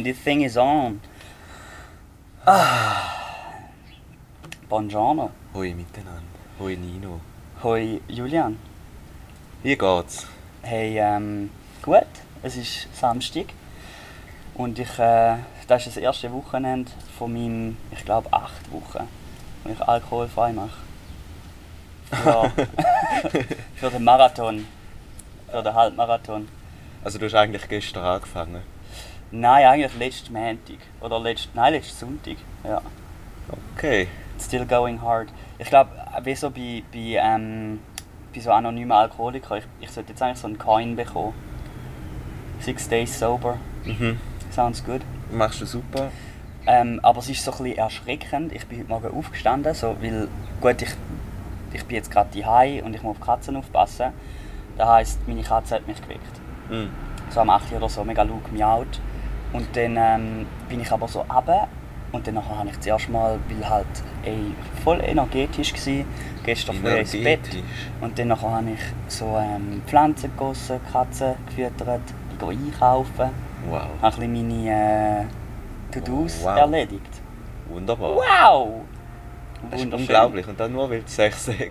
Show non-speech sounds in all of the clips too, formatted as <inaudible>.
And the thing is on. Ah. Buongiorno. Hoi miteinander. Hoi Nino. Hoi Julian. Wie geht's? Hey, ähm, gut. Es ist Samstag. Und ich, äh, das ist das erste Wochenende von meinen, ich glaube, acht Wochen, wo ich alkoholfrei mache. Für, <laughs> <laughs> für den Marathon. Für den Halbmarathon. Also du hast eigentlich gestern angefangen. Nein, eigentlich letzten Montag. Oder letzt, nein, letzten Sonntag. Ja. Okay. Still going hard. Ich glaube, wie so bei, bei, ähm, bei so anonymen Alkoholikern, ich, ich sollte jetzt eigentlich so einen Coin bekommen. Six days sober. Mhm. Sounds good. Machst du super. Ähm, aber es ist so ein bisschen erschreckend. Ich bin heute Morgen aufgestanden, so, weil gut, ich, ich bin jetzt gerade daheim und ich muss auf Katzen aufpassen. Das heisst, meine Katze hat mich geweckt. Mhm. So am 8 Uhr oder so, mega laut miaut. Und dann ähm, bin ich aber so runter und dann habe ich zuerst mal, weil halt ey, voll energetisch war, gestern früh ins Bett. Und dann habe ich so ähm, Pflanzen gegossen, Katzen gefüttert, bin einkaufen, Wow. habe ein bisschen meine äh, To-Dos Wow. erledigt. Wunderbar. Wow! Das ist unglaublich. Und dann nur weil sechs <laughs> sagen.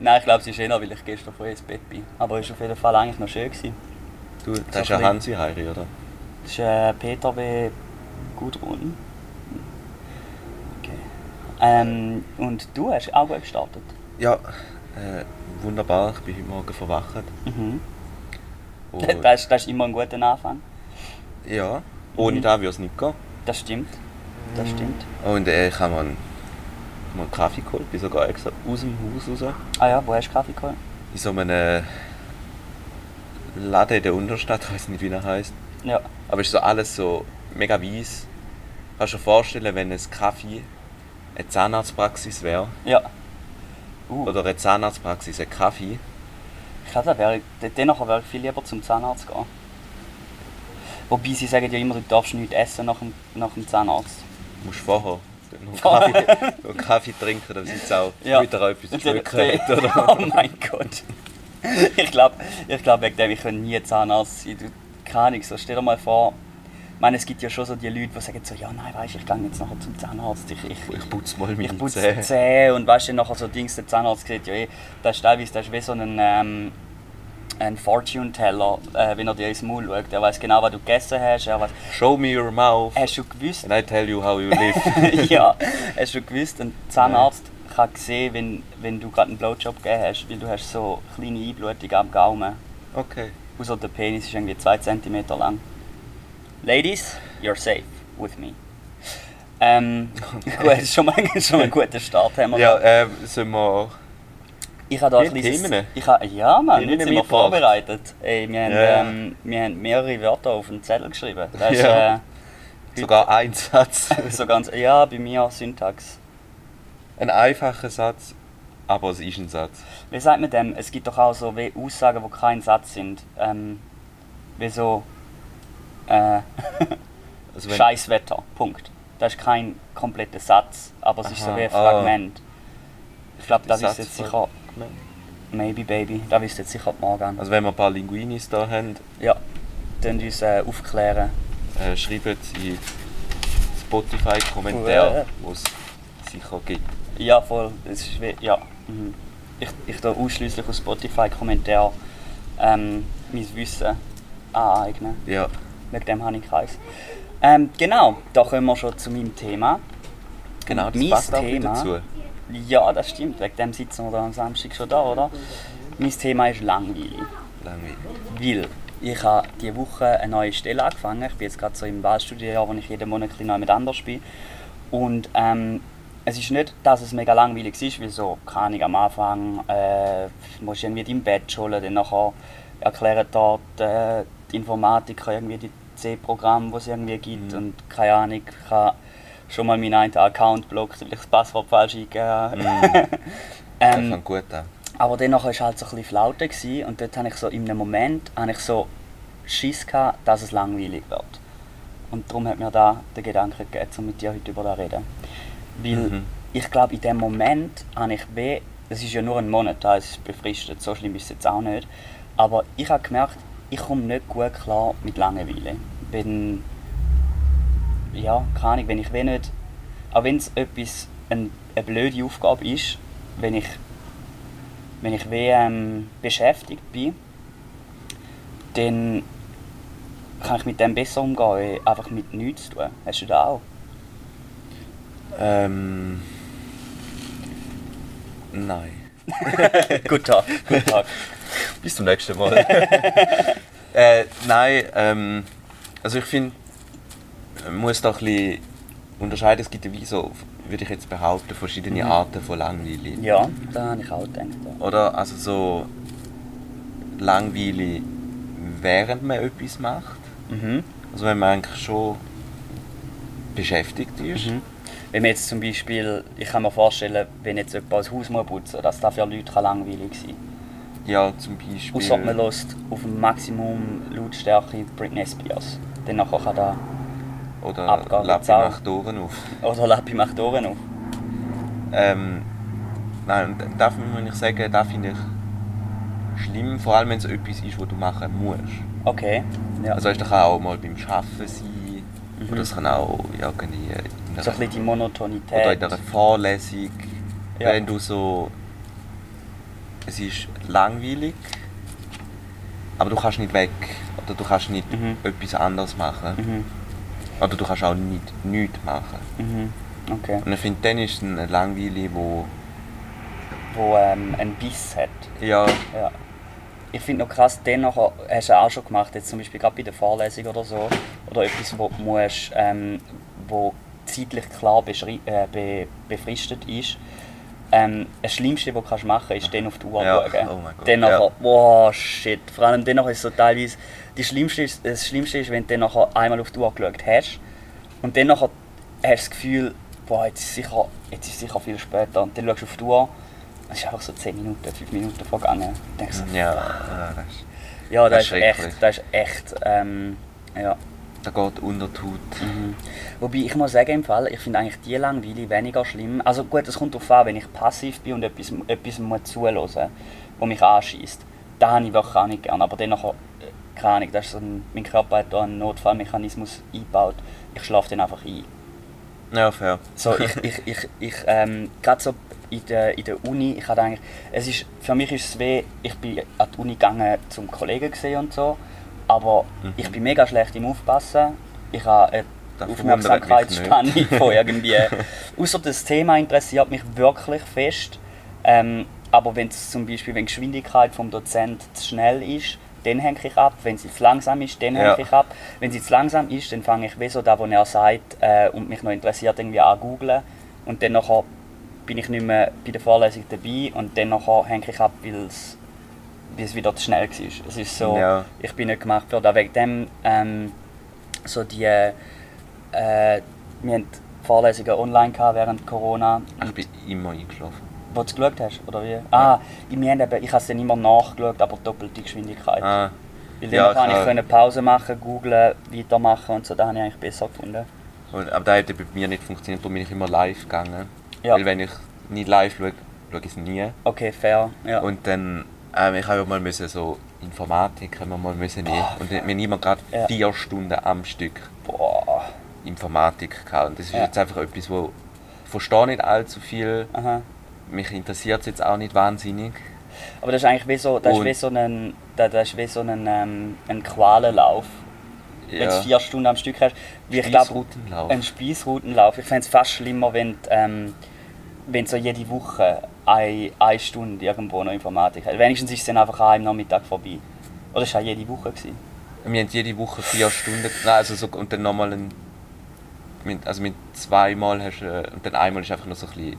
Nein, ich glaube, es ist eher, weil ich gestern früh ins Bett bin. Aber es war auf jeden Fall eigentlich noch schön. Gewesen. Du, So das ist ja ein Hansi Heiri, oder? Das ist äh, Peter B. Gudrun. Okay. Ähm, und du hast auch gut gestartet. Ja, äh, wunderbar. Ich bin heute Morgen verwacht. Mhm. Und, <laughs> Das, ist, das ist immer ein guter Anfang. ja, ohne Mhm. das würde es nicht gehen. Das stimmt. Das stimmt. Und äh, ich habe mir einen, mal einen Kaffee geholt, bin sogar extra aus dem Haus raus. Ah ja, wo hast du Kaffee geholt? In so einem Laden in der Unterstadt, <laughs> ich weiß nicht wie er heißt. Ja. Aber es ist so alles so mega weiss. Kannst du dir vorstellen, wenn ein Kaffee eine Zahnarztpraxis wäre? Ja. Uh, Oder eine Zahnarztpraxis ein Kaffee? ich glaube, wäre, dennoch wäre ich viel lieber zum Zahnarzt gehen. Wobei sie sagen ja immer, du darfst nichts essen nach dem, nach dem Zahnarzt. Du musst vorher noch <laughs> Kaffee, noch Kaffee trinken, damit es auch Ja. wieder etwas zu dann- schmecken? <laughs> Oh mein Gott. Ich glaube, ich glaub, wegen dem, ich nie Zahnarzt sein. Keine Ahnung, so stell dir mal vor, ich meine, es gibt ja schon so die Leute, die sagen so, ja nein, weißt, ich gehe jetzt nachher zum Zahnarzt. Ich, ich, Ich putze mal meine ich putze Zähne. Zähne und weißt du, nachher so Dings, der Zahnarzt sieht ja eh, das ist teilweise das ist wie so ein, ähm, ein Fortune-Teller, äh, wenn er dir ins Maul schaut. Er weiß genau, was du gegessen hast. Er weiß, Show me your mouth hast du gewusst, and I tell you how you live. <laughs> ja, hast du gewusst, ein Zahnarzt kann sehen, wenn, wenn du gerade einen Blowjob gegeben hast, weil du hast so kleine Einblutungen am Gaumen. Okay. Außer der Penis ist irgendwie 2 cm lang. Ladies, you're safe with me. Ähm, gut, das ist schon mal, schon mal ein guter Start. Haben wir Ja, da. äh, sollen wir... ich habe da ein kleines... Themen? Ich habe, ja, Mann, Themen sind wir vorbereitet. Ey, wir, haben, ja. ähm, wir haben mehrere Wörter auf den Zettel geschrieben. Das ist, Ja. äh, Sogar ein Satz. so ganz... Ja, bei mir Syntax. Ein einfacher Satz, aber es ist ein Satz. Wie sagt man dem? Es gibt doch auch so wie Aussagen, die kein Satz sind. Ähm, wie so... Äh, <laughs> Also wenn- Scheißwetter. Punkt. Das ist kein kompletter Satz, aber es ist so wie ein ah. Fragment. Ich glaube, da Satz wisst jetzt sicher. Maybe Baby, da wisst jetzt sicher die Morgan. Also wenn wir ein paar Linguinis da haben, Ja, dann uns äh, aufklären. äh, schreibt in Spotify-Kommentare, Ja. wo es sicher gibt. Ja, voll. Es ist wie, ja. Mhm. Ich, ich tue ausschließlich auf Spotify-Kommentare ähm, mein Wissen aneignen. Ja. Wegen dem habe ich keins. Ähm, genau, da kommen wir schon zu meinem Thema. Genau, das mein passt auch Thema- dazu. Ja, das stimmt. Wegen dem sitzen wir da am Samstag schon da, oder? Mein Thema ist langweilig. Langweilig. Weil ich habe diese Woche eine neue Stelle angefangen. Ich bin jetzt gerade so im Wahlstudienjahr, wo ich jeden Monat ein bisschen neu mit anders bin. Und ähm, es ist nicht, dass es mega langweilig ist, weil so, keine Ahnung, am Anfang äh, musst du irgendwie dein Badge holen, dann nachher erklären dort äh, die Informatiker irgendwie die C-Programme, die es irgendwie gibt Mhm. und keine Ahnung, ich habe schon mal meinen einen Account blockt, weil ich das Passwort falsch eingegeben. Mhm. <laughs> Das ähm, fängt gut an. aber dann war es halt so ein bisschen Flaute gewesen, und dort habe ich so in einem Moment habe ich so Schiss gehabt, dass es langweilig wird. Und darum hat mir da der Gedanke gegeben, um mit dir heute über das zu reden. Weil Mhm. ich glaube, in dem Moment habe ich weh, das ist ja nur ein Monat, ist es befristet, so schlimm ist es jetzt auch nicht. Aber ich habe gemerkt, ich komme nicht gut klar mit Langeweile. wenn, ja, keine Ahnung, wenn ich wenn nicht, auch wenn es etwas, ein, eine blöde Aufgabe ist, wenn ich, wenn ich wie, ähm, beschäftigt bin, dann kann ich mit dem besser umgehen, einfach mit nichts zu tun. Hast du das auch? Ähm. Nein. Guten Tag, guten Tag. Bis zum nächsten Mal. <laughs> äh, nein, ähm, also ich finde, man muss da ein bisschen unterscheiden. Es gibt ja wie so, würde ich jetzt behaupten, verschiedene Mhm. Arten von Langweile. Ja, da habe ich auch gedacht. Ja. Oder also so Langweile, während man etwas macht. Mhm. Also wenn man eigentlich schon beschäftigt ist. Mhm. Wenn man jetzt zum Beispiel, ich kann mir vorstellen, wenn jetzt jemand ein Haus muss putzen dass das für Leute kann langweilig sein Ja, zum Beispiel. Außer man lässt auf Maximum Lautstärke Britney Spears. Dann nachher kann da Oder Abgabe Lappi Zau. macht Ohren auf. <laughs> Oder Lappi macht Ohren auf. Ähm, nein, und da muss ich sagen, da finde ich schlimm, vor allem wenn es etwas ist, was du machen musst. Okay. Ja. Also das kann auch mal beim Arbeiten sein, Mhm. oder es kann auch irgendwie so ein bisschen die Monotonität. oder in einer Vorlesung, Ja. wenn du so... Es ist langweilig, aber du kannst nicht weg, oder du kannst nicht Mhm. etwas anderes machen. Mhm. Oder du kannst auch nicht nichts machen. Mhm. Okay. Und ich finde, dann ist es eine Langweile, wo... Wo ähm, einen Biss hat. Ja, Ja. Ich finde noch krass, den nachher, hast du auch schon gemacht, jetzt zum Beispiel gerade bei der Vorlesung oder so, oder etwas, wo du musst, ähm, wo zeitlich klar äh, be befristet ist. Ähm, das Schlimmste, was du machen kannst, ist dann auf die Uhr Ja, schauen. oh mein Gott, Dann nachher, ja. wow, shit. Vor allem dann nachher ist so teilweise, die Schlimmste ist, das Schlimmste ist, wenn du dann nachher einmal auf die Uhr geschaut hast und dann nachher hast du das Gefühl, boah, jetzt ist sicher, jetzt ist sicher viel später. Und dann schaust du auf die Uhr, es ist einfach so 10 Minuten, 5 Minuten vergangen. Denkst du ja, ja, das ist... ja, das, Das ist ist echt, das ist echt, ähm, ja. Da geht unter die Haut. Mhm. Wobei ich muss sagen, im Fall, ich finde eigentlich die Langweile weniger schlimm. Also gut, es kommt darauf an, wenn ich passiv bin und etwas, etwas muss zuhören, wo mich anschießt. Da habe ich wirklich auch nicht gern. Aber dann nachher, äh, keine Ahnung, das ist so ein, mein Körper hat da einen Notfallmechanismus eingebaut. Ich schlafe dann einfach ein. Ja, fair. So, ich, <laughs> ich, ich, ich ähm, gerade so in der, in der Uni, ich hatte eigentlich, es ist, für mich ist es weh, ich bin an die Uni gegangen zum Kollegen gesehen und so, aber Mhm. ich bin mega schlecht im Aufpassen. Ich habe eine Das Aufmerksamkeitsspanne von irgendwie, <laughs> außer das Thema interessiert mich wirklich fest, ähm, aber wenn es zum Beispiel, wenn die Geschwindigkeit vom Dozent zu schnell ist, dann hänge ich ab. Wenn sie zu langsam ist, dann Ja. hänge ich ab. Wenn sie zu langsam ist, dann fange ich wie so da, wo er sagt äh, und mich noch interessiert, irgendwie an googlen. Und dann nachher bin ich nicht mehr bei der Vorlesung dabei und dann nachher hänge ich ab, weil es weil es wieder zu schnell war. Es ist so, Ja. ich bin nicht gemacht für das. Wegen dem, ähm, so die, äh, wir hatten Vorlesungen online gehabt während Corona. Ich bin immer eingeschlafen. Wo du geschaut hast, oder wie? Ah, wir haben eben, ich habe es dann immer nachgeschaut, aber doppelte Geschwindigkeit. Ah, Weil ja, dann kann ich können Pause machen, googlen, weitermachen und so, das habe ich eigentlich besser gefunden. und, aber das hat bei mir nicht funktioniert, darum bin ich immer live gegangen. Ja. Weil wenn ich nicht live schaue, schaue ich es nie. Okay, fair. Ja. Und dann, ähm, ich habe ja mal müssen, so Informatik haben wir mal müssen nehmen. Und wir haben immer gerade Ja. vier Stunden am Stück Boah. Informatik gehabt. Und das ist Ja. jetzt einfach etwas, wo ich verstehe nicht allzu viel. Aha. Mich interessiert es jetzt auch nicht wahnsinnig. Aber das ist eigentlich wie so, das ist Und- wie so ein, das das ist wie so ein, ähm, ein Qualenlauf. Wenn du vier Stunden am Stück hast. Wie ich glaube, Spießrutenlauf. ein Spießrutenlauf. Ich fände es fast schlimmer, wenn du, ähm, wenn so jede Woche eine, eine Stunde irgendwo noch Informatik hast. Wenigstens ist es dann einfach einem Nachmittag vorbei. Oder ist es auch jede Woche? Gewesen? Wir haben jede Woche vier Stunden. Nein, also so, und dann nochmal ein. Mit, also mit zweimal hast du. äh, Und dann einmal ist einfach noch so ein bisschen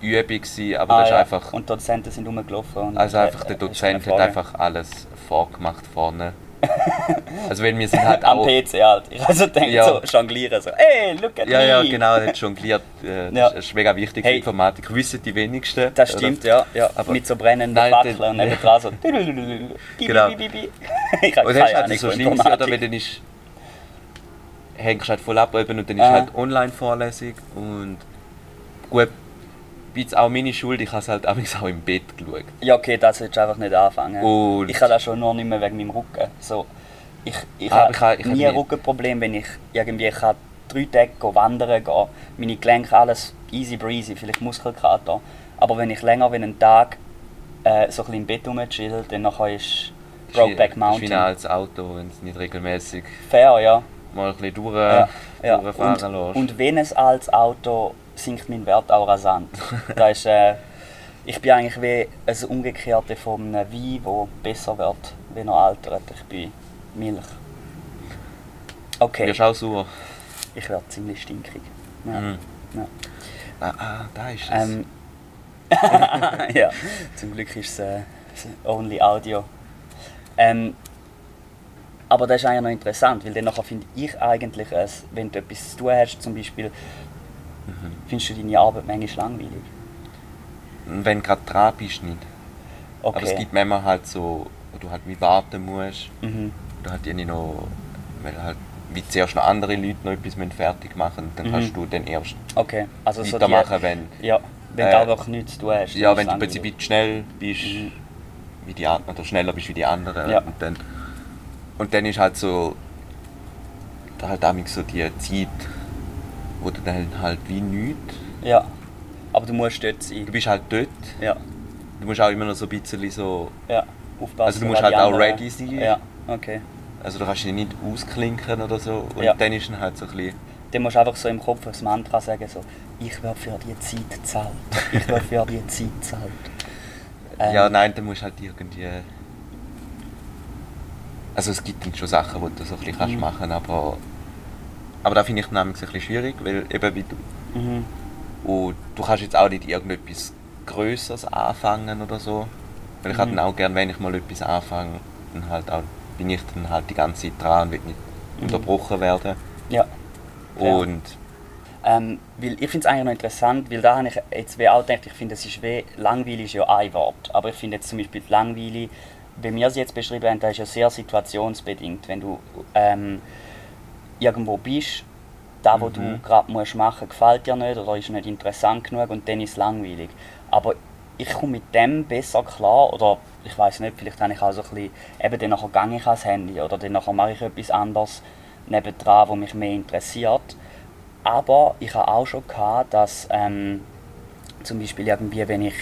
Übung gewesen, aber das ist Ah, ja. einfach. Und Dozenten sind rumgelaufen. Also einfach der äh, Dozent hat einfach alles vorgemacht vorne. <laughs> also wenn wir sind halt Am auch. PC halt. Ich also denke Ja. so, jonglieren so, hey, look at Ja, me. ja, genau, hat jongliert. Äh, das Ja. ist- das ist mega wichtig für Hey. Informatik. Wissen die wenigsten. Das oder? stimmt, ja. ja. Aber- Mit so brennenden Fackeln und nebendran so. <laughs> Genau. <laughs> Ich habe Und das ist keine halt so schlimm, oder? Weil dann ist. Hängst halt voll ab eben und dann ist Ah. halt Online-Vorlesung und. Gut, jetzt auch meine Schuld, ich habe es halt <laughs> auch im Bett geschaut. Ja, okay, das solltest du einfach nicht anfangen. Und- Ich kann das schon nur nicht mehr wegen meinem Rücken. So, ich, ich Ah, habe ich habe- ich habe nie ein Rückenproblem, wenn ich irgendwie ich kann drei Tage wandern gehen. Meine Gelenke, alles easy breezy, vielleicht Muskelkater. Aber wenn ich länger wie einen Tag äh, so ein bisschen im Bett rumchill, dann nachher ist Brokeback Mountain. altes Auto, wenn es nicht regelmäßig Fair, ja. mal ein bisschen durch, ja, ja. durchfahren Und, lässt. und wenn es als Auto sinkt mein Wert auch rasant. <laughs> da ist, äh, ich bin eigentlich wie ein Umgekehrte von einem Wein, der besser wird, wenn er altert. Ich bin Milch. Okay, Wirst du auch sauer? ich werde ziemlich stinkig. Ja. Mhm. Ja. Ah, ah, da ist es. Ähm, <laughs> ja, zum Glück ist es äh, only Audio. Ähm, aber das ist eigentlich noch interessant, weil dann nachher finde ich eigentlich, es, wenn du etwas zu tun hast, zum Beispiel, Mhm. findest du deine Arbeit manchmal langweilig. Wenn du gerade dran bist, nicht. Okay. Aber es gibt manchmal halt so, wo du halt wie warten musst. mhm. Du halt irgendwie noch, weil halt wie zuerst noch andere Leute noch etwas fertig machen dann Mhm. kannst du dann erst Okay, also so weitermachen, wenn, die, ja, wenn Äh, du wirklich nichts zu tun hast. ja, wenn du bisschen langweilig. schnell bist, Mhm. wie die oder schneller bist wie die anderen. Ja. Und, dann, und dann ist halt so, da halt damit so die Zeit, wo du dann halt wie nichts, Ja, aber du musst dort sein. du bist halt dort, Ja, du musst auch immer noch so ein bisschen so, ja, aufpassen. Also du musst halt auch ready sein. Ja, okay. also du kannst dich nicht ausklinken oder so. Und Ja. dann ist dann halt so ein bisschen, Dann musst du einfach so im Kopf das Mantra sagen, so, ich werde für die Zeit gezahlt. Ich werde für die Zeit gezahlt. <laughs> Ähm, ja nein, dann musst du halt irgendwie... Also es gibt dann schon Sachen, die du so ein bisschen kannst Mhm. machen aber... Aber da finde ich nämlich ein bisschen schwierig, weil eben wie du... Mhm. Und du kannst jetzt auch nicht irgendetwas Größeres anfangen oder so. Weil ich Mhm. halt auch gerne, wenn ich mal etwas anfange, dann halt auch, bin ich dann halt die ganze Zeit dran und will nicht Mhm. unterbrochen werden. Ja. Ja. Und Ähm, weil ich finde es eigentlich noch interessant, weil da habe ich jetzt wie auch gedacht, ich finde, es ist wie, langweilig ist ja ein Wort. Aber ich finde jetzt zum Beispiel langweilig, wie wir es jetzt beschrieben haben, das ist ja sehr situationsbedingt. Wenn du ähm, irgendwo bist, da du Mhm. gerade musst machen, gefällt dir nicht oder ist nicht interessant genug und dann ist es langweilig. Aber ich komme mit dem besser klar oder ich weiß nicht, vielleicht habe ich auch so ein bisschen, eben dann nachher gehe ich ans Handy oder dann nachher mache ich etwas anderes nebendran, was mich mehr interessiert. Aber ich habe auch schon gehabt, dass ähm, zum Beispiel irgendwie, wenn ich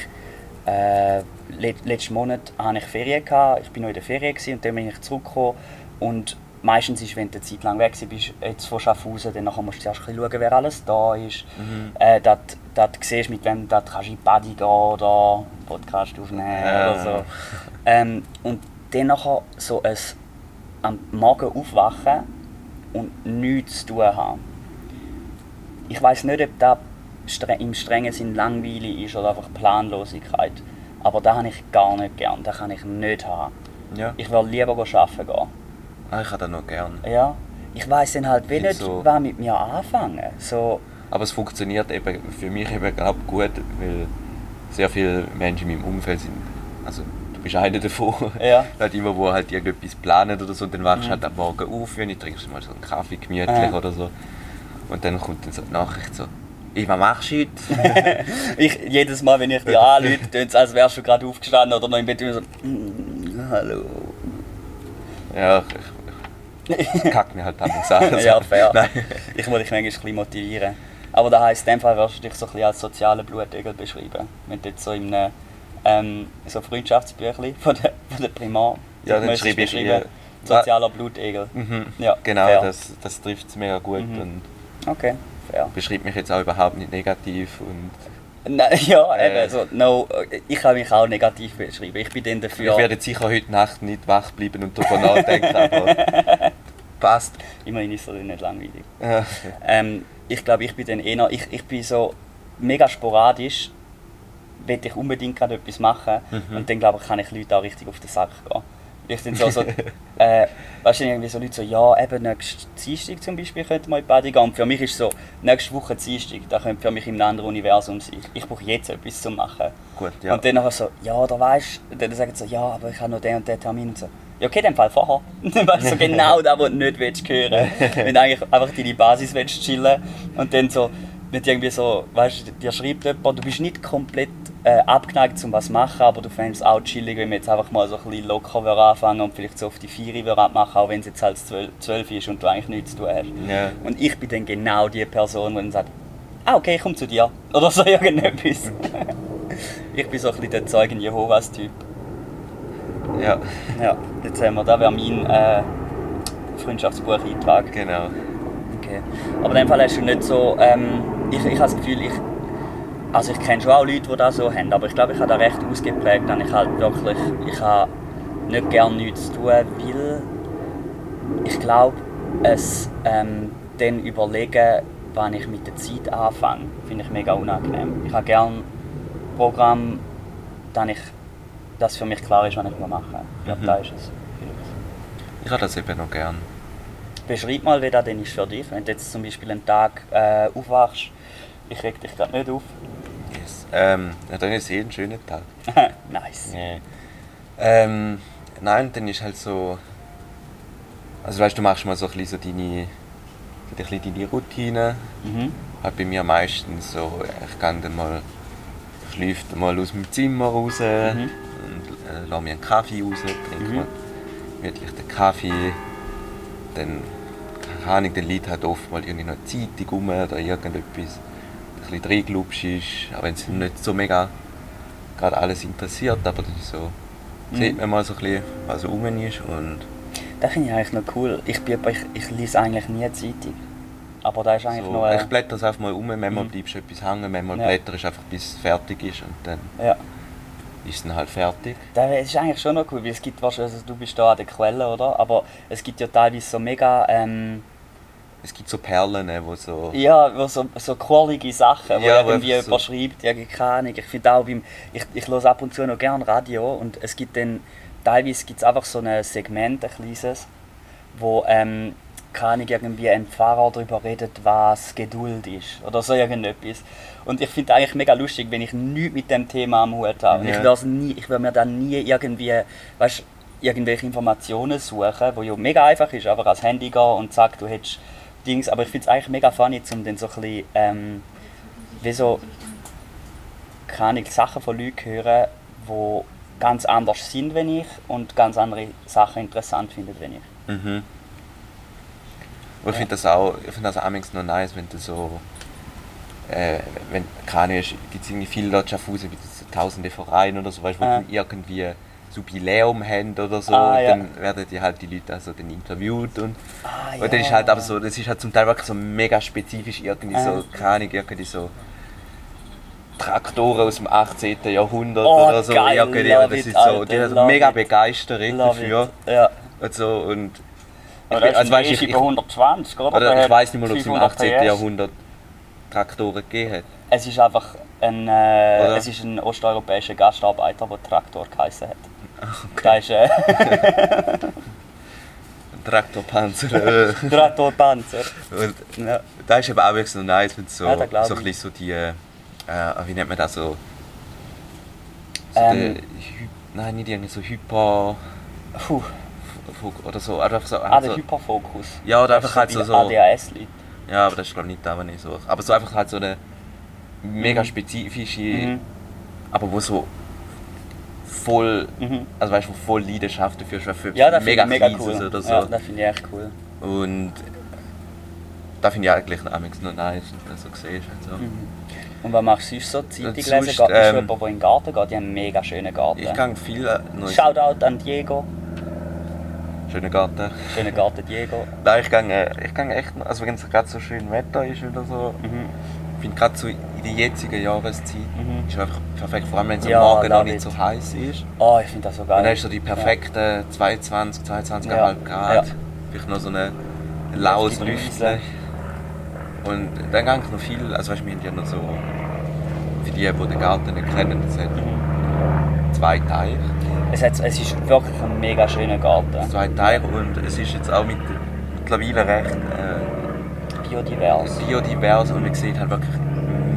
äh, le letzten Monat hatte ich Ferien gehabt, ich bin noch in der Ferien gewesen, und dann bin ich zurückgekommen und meistens ist, wenn du eine Zeit lang weg bist, jetzt von Schaffhausen, dann nachher musst du zuerst schauen, wer alles da ist, Mhm. äh, dass, dass du siehst, mit wem du kannst in die Party gehen oder Podcast aufnehmen Ja. oder so. Ähm, und dann nachher so ein am Morgen aufwachen und nichts zu tun haben. Ich weiß nicht, ob das im strengen Sinn langweilig ist oder einfach Planlosigkeit. Aber das habe ich gar nicht gern. Das kann ich nicht haben. ja, Ich will lieber arbeiten gehen. Ah, ich habe das noch gern. Ja. Ich weiß dann halt wie nicht, so- was mit mir anfangen. So, Aber es funktioniert eben für mich eben glaub, gut, weil sehr viele Menschen in meinem Umfeld sind, also du bist einer davon, Ja. <laughs> halt immer, wo halt irgendetwas planen oder so, und dann wachst du Mhm. halt am Morgen auf, wenn ich trinkst mal so einen Kaffee gemütlich Ja. oder so. Und dann kommt dann so die Nachricht so, «Ey, was machst du heute?» <laughs> ich, jedes Mal, wenn ich dich anrufe, tönt es, als wärst du gerade aufgestanden oder noch im Bett und so, «Mm, hallo. Ja, ich, ich, <laughs> ich kack mir halt an. Also, ja, fair. Nein. Ich muss dich manchmal ein bisschen motivieren. Aber das heisst, in dem Fall würdest du dich so ein bisschen als sozialen Blutegel beschreiben. Wenn du jetzt so in einem ähm, so Freundschaftsbüchlein von der, von der Primar Ja, dann schreibe ich ihr- Sozialer Blutegel. Mhm. Ja, genau, fair. das, das trifft es mega gut Mhm. und Okay, fair. beschreibt mich jetzt auch überhaupt nicht negativ. Und <laughs> Nein, ja, Äh. eben, so, no, ich kann mich auch negativ beschreiben. Ich bin dann dafür Ich werde sicher heute Nacht nicht wach bleiben und darüber nachdenken, aber <laughs> passt. immerhin ist es nicht langweilig. <laughs> Ähm, ich glaube, ich bin dann eher, ich, ich bin so mega sporadisch, will ich unbedingt gerade etwas machen Mhm. und dann glaube ich, kann ich Leute auch richtig auf den Sack gehen. Ich dann so, so äh, weißt du, irgendwie so Leute so, ja, eben nächsten Dienstag zum Beispiel könnte man in Party gehen. Und für mich ist so, nächste Woche Dienstag, das könnte für mich in einem anderen Universum sein. Ich brauche jetzt etwas zu machen. Gut, ja. Und dann nachher so, ja, da weißt du, dann sagen sie so, ja, aber ich habe noch den und den Termin und so. Ja, okay, dem Fall vorher. <laughs> Dann weißt du so <laughs> genau das, was du nicht willst hören <laughs> Wenn du eigentlich einfach deine Basis willst chillen und dann so, nicht irgendwie so, weißt du, dir schreibt jemand, du bist nicht komplett äh, abgeneigt, um was zu machen, aber du fändest es auch chillig, wenn wir jetzt einfach mal so ein bisschen locker anfangen und vielleicht so auf die Vieri machen, auch wenn es jetzt halt 12, 12 ist und du eigentlich nichts zu tun hast. Ja. Und ich bin dann genau die Person, die dann sagt, ah okay, ich komme zu dir. <laughs> Oder so irgendetwas. <laughs> ich bin so ein bisschen der Zeugen Jehovas Typ. Ja, Ja, jetzt haben wir, da wäre mein äh, Freundschaftsbuch eintragen. genau. Okay. Aber in dem Fall hast du nicht so, ähm, ich, ich habe das Gefühl, ich, also ich kenne schon auch Leute, die das so haben, aber ich glaube, ich habe da recht ausgeprägt, dann ich halt wirklich, ich habe nicht gerne nichts zu tun, weil ich glaube, es ähm, dann überlegen, wann ich mit der Zeit anfange, finde ich mega unangenehm. Ich habe gerne Programm, dann ich, das für mich klar ist, was ich machen muss. Ich glaube, Mhm. da ist es. Ich habe das eben noch gern. Beschreib mal, wie das denn ist für dich. Wenn du jetzt zum Beispiel einen Tag äh, aufwachst, ich reg dich gerade nicht auf. Yes. Ähm, ja, dann ist eh ein schöner Tag. <laughs> nice. Ähm, nein, dann ist halt so. Also weißt du, machst mal so ein bisschen so deine, so ein bisschen deine Routine. Mhm. Halt bei mir meistens so, ich gehe dann mal, ich lüfte mal aus dem Zimmer raus Mhm. und äh, lasse mir einen Kaffee raus, trinke Mhm. mal gemütlich den Kaffee. Dann, keine Ahnung, dann liegt halt oft mal irgendwie noch eine Zeitung rum oder irgendetwas, ein bisschen reingelupscht ist, auch wenn es nicht so mega gerade alles interessiert, aber das ist so, Mhm. sieht man mal so ein bisschen, was rum ist und Das finde ich eigentlich noch cool. Ich, bin, ich, ich lese eigentlich nie eine Zeitung. Aber da ist eigentlich so, noch. Äh, ich blätter es einfach mal um, manchmal Mhm. bleibst du etwas hängen, manchmal Ja. blätterst du einfach bis es fertig ist und dann ja. ist es dann halt fertig. Das ist eigentlich schon noch cool, weil es gibt wahrscheinlich, also du bist da an der Quelle, oder? Aber es gibt ja teilweise so mega, ähm, Es gibt so Perlen, ne, wo so... ja, wo so, so qualige Sachen, wo Ja, irgendwie so- überschreibt, ja, keine Ahnung. Ich finde auch beim, ich, ich höre ab und zu noch gerne Radio und es gibt dann, teilweise gibt es einfach so ein Segment, ein kleines, wo, ähm, keine Ahnung, irgendwie ein Pfarrer darüber redet, was Geduld ist oder so irgendetwas. Und ich finde eigentlich mega lustig, wenn ich nichts mit dem Thema am Hut habe. Und Ich Ja. würde nie, ich würde mir dann nie irgendwie, weißt, irgendwelche Informationen suchen, wo ja mega einfach ist, einfach ans Handy gehen und zack, du hättest Dings. Aber ich finde es eigentlich mega funny, um dann so ein bisschen, ähm, wie so, keine Ahnung, Sachen von Leuten hören, die ganz anders sind, wenn ich und ganz andere Sachen interessant finden, wenn ich. Mhm. Aber ich finde das auch, ich finde das auch noch nice, wenn du so, äh, wenn, keine Ahnung, gibt es irgendwie viele Leute Schaffhausen, gibt es so tausende Vereine oder so, weißt, wo Ah. dann irgendwie Jubiläum haben oder so, Ah, und ja. dann werden die halt die Leute also dann interviewt und, Ah, und dann ist halt aber so, das ist halt zum Teil wirklich so mega spezifisch irgendwie Ah. so, keine Ahnung, irgendwie so Traktoren aus dem 18. Jahrhundert Oh, oder so, geil, irgendwie, love das ist so, Alter, die sind love mega it. begeistert dafür. Ja. und so und Aber bin- ist weißt, ich- über 120, oder? oder Der ich weiß nicht mal, ob es im 500 18. PS. Jahrhundert Traktoren gegeben hat. Es ist einfach ein, äh, es ist ein osteuropäischer Gastarbeiter, der Traktor geheißen hat. Ist <laughs> äh, Traktorpanzer. äh, <laughs> Traktorpanzer. und Ja. da ist aber auch wirklich so nice, wenn so, Ja, so ein ich. bisschen so die, äh, wie nennt man das so? so Ähm. die, nein, nicht irgendwie so Hyper... Puh. Oder so, einfach so, Ah, der also, Hyperfokus. Ja, oder einfach halt so- so- ADHS-Leute. ja, aber das ist glaube ich nicht da, was ich suche. Aber so einfach halt so eine mega Mhm. spezifische, Mhm. aber wo so voll, Mhm. also weißt du, voll Leidenschaft dafür ist, für Ja, das mega ich mega cool. oder so. Ja, das finde ich echt cool. Und da finde ich eigentlich noch amigs noch nice, wenn du das so siehst. Und so. Mhm. Und was machst du sonst so? Zeitung Sonst, lesen? Bist du ähm, jemand, der in den Garten geht? Die haben einen mega schönen Garten. Ich gehe viel äh, in- Shoutout an Diego. schönen Garten. Schönen Garten, Diego. <laughs> Nein, ich gehe, äh, ich gehe echt, also wenn es gerade so schön Wetter ist oder so, Mhm. Ich finde gerade so in der jetzigen Jahreszeit Mhm. ist einfach perfekt, vor allem wenn es am Ja, Morgen noch nicht it. so heiß ist. Oh, ich finde das so geil. Und dann hast du so die perfekten 22, 22,5 Ja, Grad, ja. vielleicht noch so ein laues Lüftchen. Und dann gehe ich noch viel, also weißt du, wir haben ja noch so, für die, die den Garten nicht kennen, es hat Mhm. zwei Teiche. Es, hat, es ist wirklich ein mega schöner Garten. Zwei Teiche und es ist jetzt auch mit, mittlerweile recht äh, Biodivers. biodivers und man sieht halt wirklich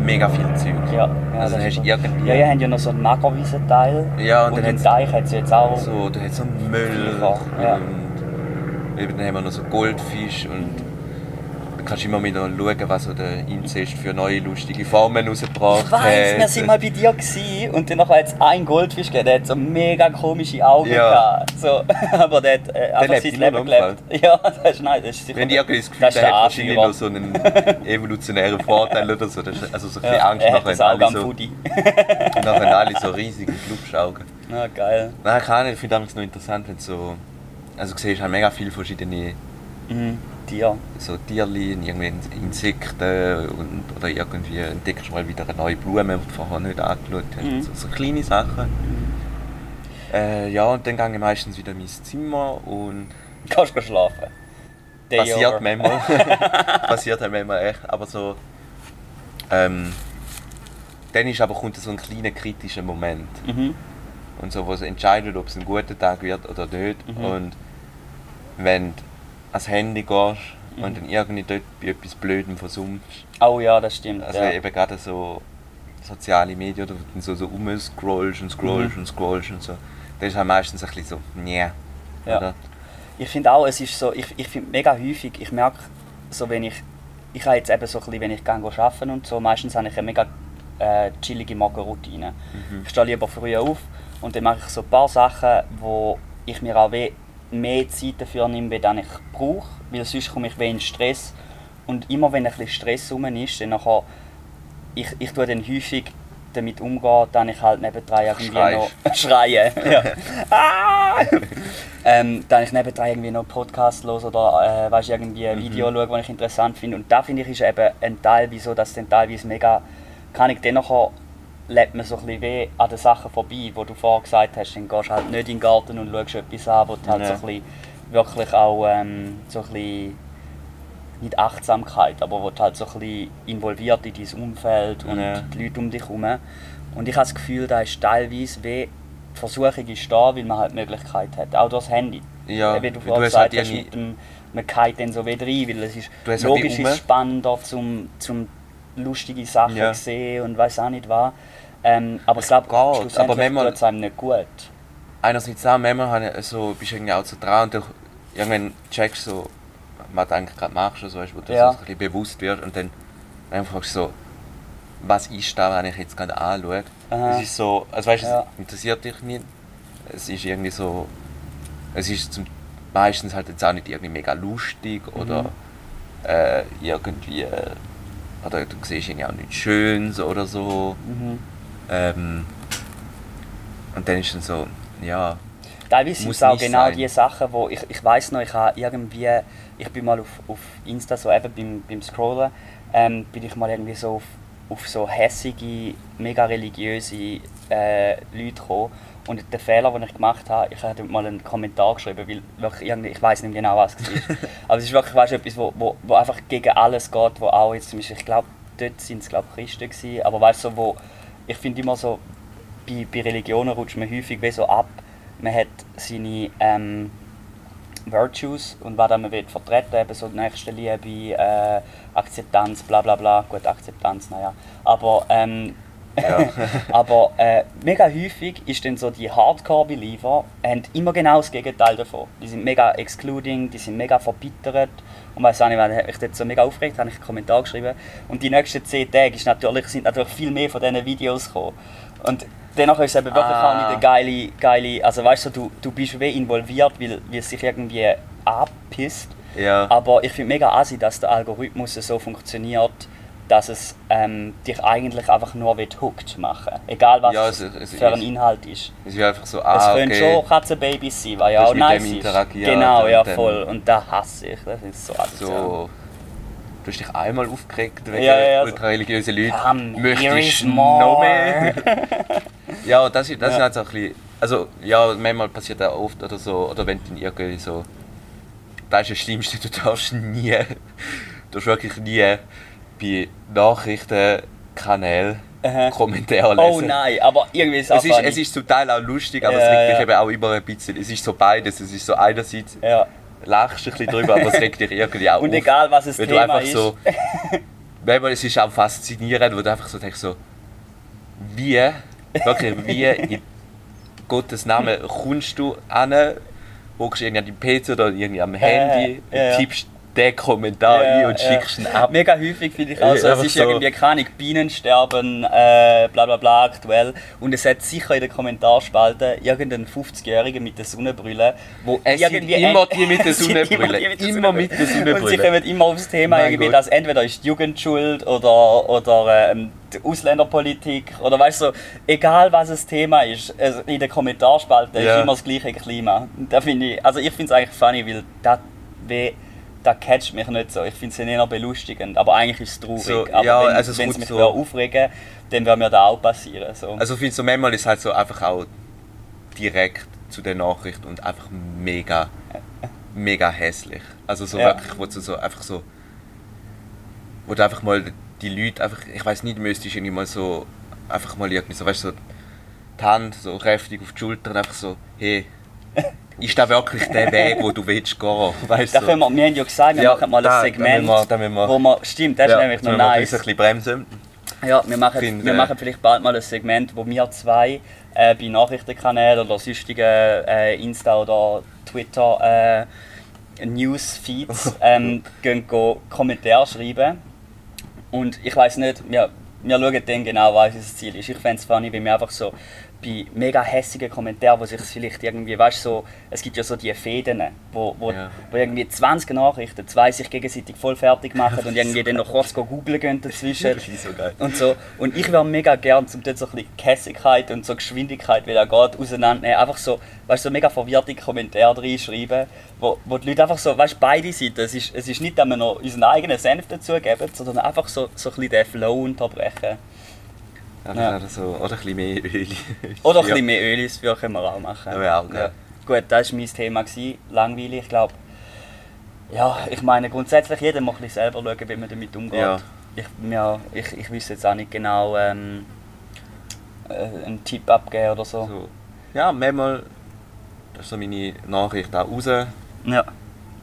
mega viel Zeug. Ja, ja, also hast du so. irgendwie... Ja, ihr habt ja noch so einen Magerwiesenteil. Ja, und und dann Teich hat es jetzt auch. So, da hat so Müll Viecher, ja. und eben dann haben wir noch so Goldfisch und dann kannst du immer wieder schauen, was so der Inzest für neue lustige Formen rausgebracht Ich weiss, hat. wir sind mal bei dir gewesen und dann hat es einen Goldfisch gegeben, der hat so mega komische Augen Ja. gehabt. So, <laughs> aber der hat äh, einfach sein Leben gelebt. Ja, <laughs> das ist nice. Das ist sicher Wenn ich irgendwie das Gefühl das der hat wahrscheinlich noch so einen evolutionären Vorteil oder so. Ist also so ein bisschen ja, Angst er nachher, alle am so, <laughs> nachher alle so riesige Glubschaugen. Ja, geil. Nein, ich nicht. Ich finde es noch interessant, wenn du so... Also du siehst halt mega viele verschiedene Mhm. Dir. so Tierchen, irgendwie Insekten und, oder irgendwie entdeckst du mal wieder eine neue Blume, die du vorher nicht angeschaut hast. Mhm. So, so kleine Sachen. Äh, ja, und dann gehe ich meistens wieder in mein Zimmer und <laughs> Kannst du schlafen. Day passiert over. manchmal. <laughs> passiert halt manchmal echt, aber so... Ähm, dann ist aber, kommt so ein kleiner kritischer Moment. Mhm. Und so, wo es entscheidet, ob es ein guter Tag wird oder nicht. Mhm. Und wenn ans Handy gehst Mhm. und dann irgendwie dort bei etwas Blödem versummst, Oh ja, das stimmt. also ja. eben gerade so soziale Medien, oder so, so rumscrollst und scrollst Mhm. und scrollst und so, dann ist halt meistens ein bisschen so, nee. Ja. Oder? Ich finde auch, es ist so, ich, ich finde mega häufig, ich merke, so wenn ich, ich habe jetzt eben so ein bisschen, wenn ich gehe arbeiten und so, meistens habe ich eine mega äh, chillige Morgenroutine. Mhm. Ich stehe lieber früh auf und dann mache ich so ein paar Sachen, wo ich mir auch weh mehr Zeit dafür nehme, dann ich brauche, weil sonst komme ich in Stress und immer wenn ein bisschen Stress rum ist, dann nachher, ich, ich tue dann häufig damit umgehen, dann ich halt nebendran irgendwie noch schreien. <laughs> ja. ah! ähm, dann ich nebendran irgendwie noch Podcast los oder äh, weißt, irgendwie ein Video Mhm. schaue, das ich interessant finde. Und da finde ich ist eben ein Teil, wieso das dann teilweise mega, kann ich nachher lebt man so ein bisschen weh an den Sachen vorbei, wo du vorher gesagt hast, dann gehst du halt nicht in den Garten und schaust etwas an, wo du halt Ja. so ein bisschen wirklich auch ähm, so ein bisschen nicht Achtsamkeit, aber wo du halt so ein bisschen involviert in dein Umfeld und Ja. die Leute um dich herum. Und ich habe das Gefühl, da ist teilweise wie die Versuchung ist da, weil man halt die Möglichkeit hat. Auch das Handy. Ja, wie du vorhin hast halt gesagt hast, irgendwie- mit dem, man geht dann so wieder rein, weil es ist hast halt logisch ist spannender zum, zum lustige Sachen Ja. sehen und weiß auch nicht was. Ähm, aber ich glaube, aber manchmal- tut es einem nicht gut. Einerseits auch, manchmal habe ich so, bist du irgendwie auch so dran und du irgendwann checkst du so, was du eigentlich gerade machst, also, weißt, wo du Ja. so ein bisschen bewusst wirst und dann, dann fragst du so, was ist da, wenn ich jetzt gerade anschaue. Aha. Es ist so, also weißt, Ja. es interessiert dich nicht. Es ist irgendwie so, es ist zum, meistens halt jetzt auch nicht irgendwie mega lustig oder Mhm. äh, irgendwie, äh, oder du siehst irgendwie auch nichts Schönes oder so. Mhm. Ähm, und dann ist dann so, ja, Teilweise sind es auch nicht genau sein. die Sachen, wo ich, ich weiß noch, ich habe irgendwie, ich bin mal auf, auf Insta so eben beim, beim Scrollen, ähm, bin ich mal irgendwie so auf, auf so hässige, mega religiöse äh, Leute gekommen. Und der Fehler, den ich gemacht habe, ich habe mal einen Kommentar geschrieben, weil wirklich ich weiß nicht genau, was es war. <laughs> Aber es ist wirklich weißt, etwas, wo, wo, wo einfach gegen alles geht, wo auch jetzt zum Beispiel, ich glaube, dort sind es glaube Christen gewesen, aber weißt du, so, wo, ich finde immer so, bei, bei Religionen rutscht man häufig wie so ab. Man hat seine ähm, Virtues und was man will vertreten, eben so Nächstenliebe, äh, Akzeptanz, bla bla bla. Gut, Akzeptanz, naja. Aber, ähm, Ja. <laughs> aber äh, mega häufig ist dann so die Hardcore-Believer haben immer genau das Gegenteil davon. Die sind mega excluding, die sind mega verbittert. Und weiss auch nicht, weil ich dort so mega aufgeregt habe, ich einen Kommentar geschrieben. Und die nächsten 10 Tage ist natürlich, sind natürlich viel mehr von diesen Videos gekommen. Und danach ist es eben wirklich Ah. auch nicht eine geile, geile also weißt du, du, du bist wie involviert, weil, weil es sich irgendwie abpisst. ja. Aber ich finde mega assi, dass der Algorithmus so funktioniert, dass es ähm, dich eigentlich einfach nur will hooked machen Egal was Ja, es es- es für ein Inhalt ist. Es ist einfach so, es ah, können okay. schon Katzenbabys sein, was ja auch mit nice dem ist. Genau, ja dann- voll. Und da hasse ich. Das ist so asozial. so. Du hast dich einmal aufgeregt wegen Ja, ja, ultrareligiösen Leuten. Here Möchtest noch mehr? <laughs> ja, das, ist- das Ja. ist halt so ein bisschen. Also, ja, manchmal passiert auch oft oder so. Oder wenn du irgendwie so. Das ist das Schlimmste, du darfst nie. Du darfst wirklich nie bei Nachrichtenkanälen Aha. Kommentare lesen. Oh nein, aber irgendwie ist es Es ist, es ist zum Teil auch lustig, aber Ja, es regt dich ja. eben auch immer ein bisschen. Es ist so beides. Es ist so einerseits ja. lachst du ein bisschen drüber, aber es regt dich irgendwie auch <laughs> Und auf. egal was du Thema einfach ist. <laughs> so. Manchmal es ist auch faszinierend, wo du einfach so denkst, so, wie, wirklich, wie in <laughs> Gottes Namen kommst du an, hockst irgendwie an deinem PC oder irgendwie am Handy ja, ja. tippst den Kommentar ein und schickst ihn ab. Mega häufig finde ich also, Ja, es ist so. irgendwie keine Ahnung, Bienensterben, äh, bla bla bla aktuell. Und es hat sicher in der Kommentarspalte irgendeinen 50-Jährigen mit der Sonnenbrille, wo Es irgendwie <laughs> immer die mit der Sonnenbrille. Immer, mit der der Und sie Sonnenbrille. kommen immer aufs Thema, Mein irgendwie, Gott. dass entweder ist die Jugend schuld oder, oder ähm, die Ausländerpolitik oder weißt du, so, egal was das Thema ist, also in der Kommentarspalte Ja. ist immer das gleiche Klima. Da finde ich, also ich finde es eigentlich funny, weil das, wie, das catcht mich nicht so. Ich finde es eher belustigend, aber eigentlich ist es traurig. So, aber ja, wenn also es wenn es mich so- aufregen dann würde mir das auch passieren. So. Also ich finde so manchmal ist es halt so einfach auch direkt zu der Nachricht und einfach mega, <laughs> mega hässlich. Also so Ja. wirklich, wo du so einfach so, wo du einfach mal die Leute einfach, ich weiß nicht, müsstest du irgendwie mal so, einfach mal irgendwie so, weißt du, so die Hand so kräftig auf die Schulter und einfach so, hey, <laughs> ist das wirklich der Weg, wo du willst gehen? Da können wir, wir haben ja gesagt, wir Ja, machen mal da- ein da Segment, müssen wir- da wir- wo wir, stimmt, das ist Ja, nämlich jetzt noch nice. ein bisschen bremsen. Ja, wir machen, finde, wir machen vielleicht bald mal ein Segment, wo wir zwei äh, bei Nachrichtenkanälen oder sonstigen äh, Insta- oder Twitter äh, Newsfeeds <laughs> ähm, gehen go Kommentare schreiben. Und ich weiß nicht, wir, wir schauen dann genau, was unser Ziel ist. Ich fände es funny, wenn wir einfach so bei mega hässigen Kommentaren, wo sich vielleicht irgendwie, weißt du, so, es gibt ja so die Fäden, wo, wo, Ja. wo irgendwie 20 Nachrichten, zwei sich gegenseitig voll fertig machen <laughs> und irgendwie dann noch kurz go googeln gehen dazwischen. <laughs> Das ist so geil. Und, so. und ich wäre mega gern, um dort so ein bisschen Kässigkeit und so Geschwindigkeit, wie das geht, auseinandernehmen. Einfach so, weißt so mega verwirrte Kommentare reinschreiben, wo, wo die Leute einfach so, weißt du, beide Seiten, es ist, es ist nicht, dass wir noch unseren eigenen Senf dazugeben, sondern einfach so, so ein bisschen den Flow unterbrechen. Ja, Ja. Oder, so, oder ein bisschen mehr Öl. Oder ein Ja. bisschen mehr Öl ins Feuer können wir auch machen. Ja, auch geil. Gut, das war mein Thema. Langweilig, ich glaube. Ja, ich meine grundsätzlich jeder muss ein selber schauen, wie man damit umgeht. Ja. Ich, ja, ich, ich wüsste jetzt auch nicht genau ähm, äh, einen Tipp abgeben oder so. So. Ja, manchmal, das ist so meine Nachricht auch raus. Ja,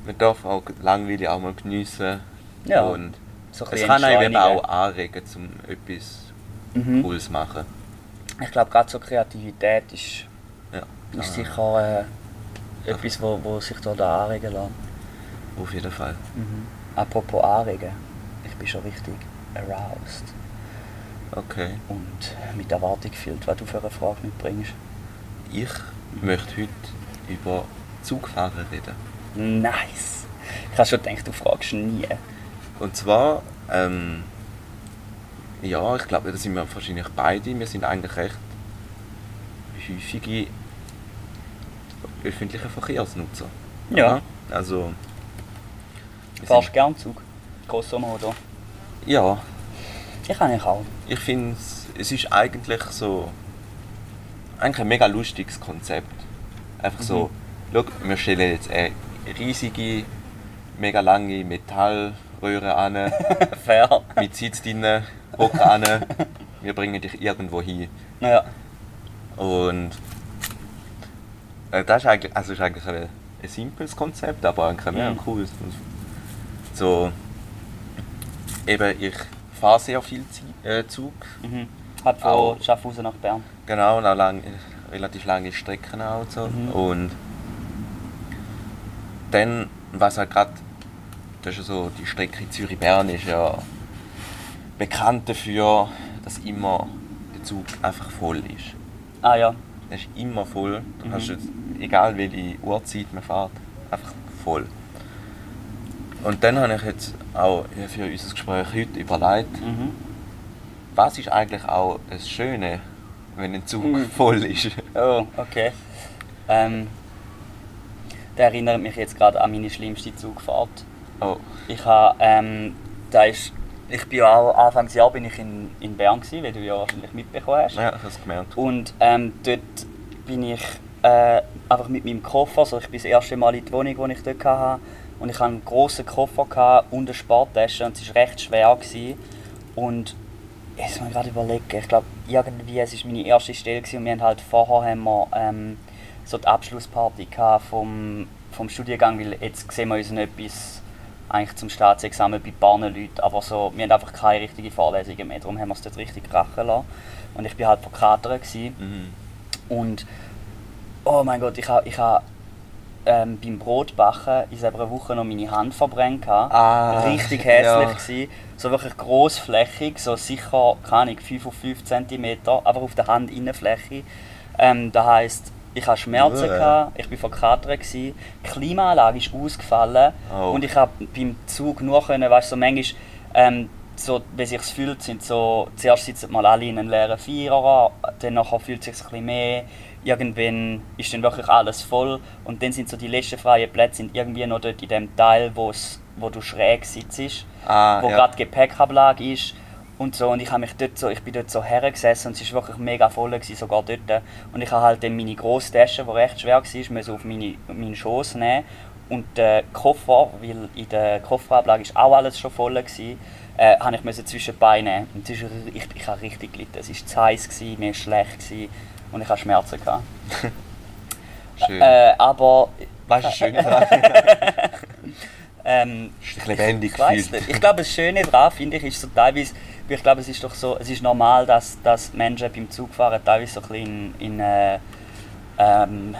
Man darf auch langweilig auch mal geniessen. Ja, Und so es kann einem auch anregen, um etwas Mhm. Cooles machen. Ich glaube, gerade so Kreativität ist, Ja. ist Ah, sicher äh, etwas, wo, wo sich da, da anregen lässt. Auf jeden Fall. Mhm. Apropos anregen, ich bin schon richtig aroused Okay. und mit Erwartung gefüllt, was du für eine Frage mitbringst. Ich möchte heute über Zugfahrer reden. Nice! Ich habe schon gedacht, du fragst nie. Und zwar, ähm, ja, ich glaube, da sind wir wahrscheinlich beide. Wir sind eigentlich recht häufige öffentliche Verkehrsnutzer. Ja. Also. Fahrst gern Zug? Grosso modo. Ja, Ich kann ich auch. ich finde es ist eigentlich so. Eigentlich ein mega lustiges Konzept. Einfach so, schau, wir stellen jetzt eine riesige, mega lange Metallröhre an. <laughs> Fair. mit Sitz drinnen, hocken an, wir bringen dich irgendwo hin. Ja. Und äh, das ist eigentlich, also ist eigentlich ein, ein simples Konzept, aber eigentlich ein mega Mhm. cooles. So, eben, ich fahre sehr viel äh, Zug, Mhm. Hat von Auch. Schaffhausen nach Bern. genau, und auch lang, relativ lange Strecken auch und so. Mhm. Und dann, was halt gerade, das ist so, die Strecke Zürich-Bern ist ja bekannt dafür, dass immer der Zug einfach voll ist. Ah ja. Er ist immer voll. Du Mhm. hast jetzt, egal welche Uhrzeit man fährt, einfach voll. Und dann habe ich jetzt auch für unser Gespräch heute überlegt, Mhm. was ist eigentlich auch das Schöne, wenn ein Zug Mhm. voll ist. <laughs> Oh, okay. Ähm, der erinnert mich jetzt gerade an meine schlimmste Zugfahrt. Oh, Ich habe, ähm, da ist, ich bin ja auch, Anfangsjahr bin ich in, in Bern gewesen, wie du ja wahrscheinlich mitbekommen hast. ja, ich habe es gemerkt. Und ähm, dort bin ich äh, einfach mit meinem Koffer, also ich bin das erste Mal in die Wohnung, die ich dort hatte. Und ich hatte einen grossen Koffer gehabt und eine Sporttasche und es war recht schwer. Gewesen. Und jetzt muss ich gerade überlegen, ich glaube irgendwie, es war meine erste Stelle gewesen und wir haben halt vorher haben wir, ähm, so die Abschlussparty vom, vom Studiengang, weil jetzt sehen wir uns noch etwas eigentlich zum Staatsexamen bei ein paar Leuten, aber so, wir haben einfach keine richtigen Vorlesungen mehr, darum haben wir es dort richtig krachen lassen. Und ich war halt verkatert. Mhm. Und oh mein Gott, ich habe ich ha ähm, beim Brotbacken in selber eine Woche noch meine Hand verbrennt. Ah, Richtig <laughs> hässlich ja. gewesen. So wirklich grossflächig, so sicher, keine Ahnung, 5 auf 5 cm, aber auf der Handinnenfläche. Ähm, das heisst, ich hatte Schmerzen, gehabt, ich war verkatert, die Klimaanlage ist ausgefallen. Oh. und ich habe beim Zug nur können, weißt du, so manchmal, ähm, so, wie sich fühlt, sind so, zuerst sitzen mal alle in einem leeren Vierer, dann nachher fühlt es sich ein bisschen mehr, irgendwann ist dann wirklich alles voll. Und dann sind so die letzten freien Plätze sind irgendwie noch dort in dem Teil, wo du schräg sitzt, Ah, wo ja. gerade Gepäckablage ist und so und ich habe mich dort so, ich bin dort so hergesessen und es war wirklich mega voll gewesen, sogar dort und ich habe halt dann meine grosse Tasche, die recht schwer war, müssen auf meine, meinen Schoß nehmen und den Koffer, weil in der Kofferablage ist auch alles schon voll gewesen, äh, habe ich müssen zwischen die Beine nehmen. und es ist, ich, ich habe richtig gelitten, es war zu heiß, gewesen, mir war schlecht gewesen, und ich hatte Schmerzen. Gehabt. <laughs> Schön. Äh, aber weißt du, schön <laughs> ähm, Ist lebendig ich. Ich glaube, das Schöne daran finde ich, ist so teilweise, ich glaube, es ist doch so, es ist normal, dass, dass Menschen beim Zugfahren teilweise so ein bisschen in, in äh, ähm,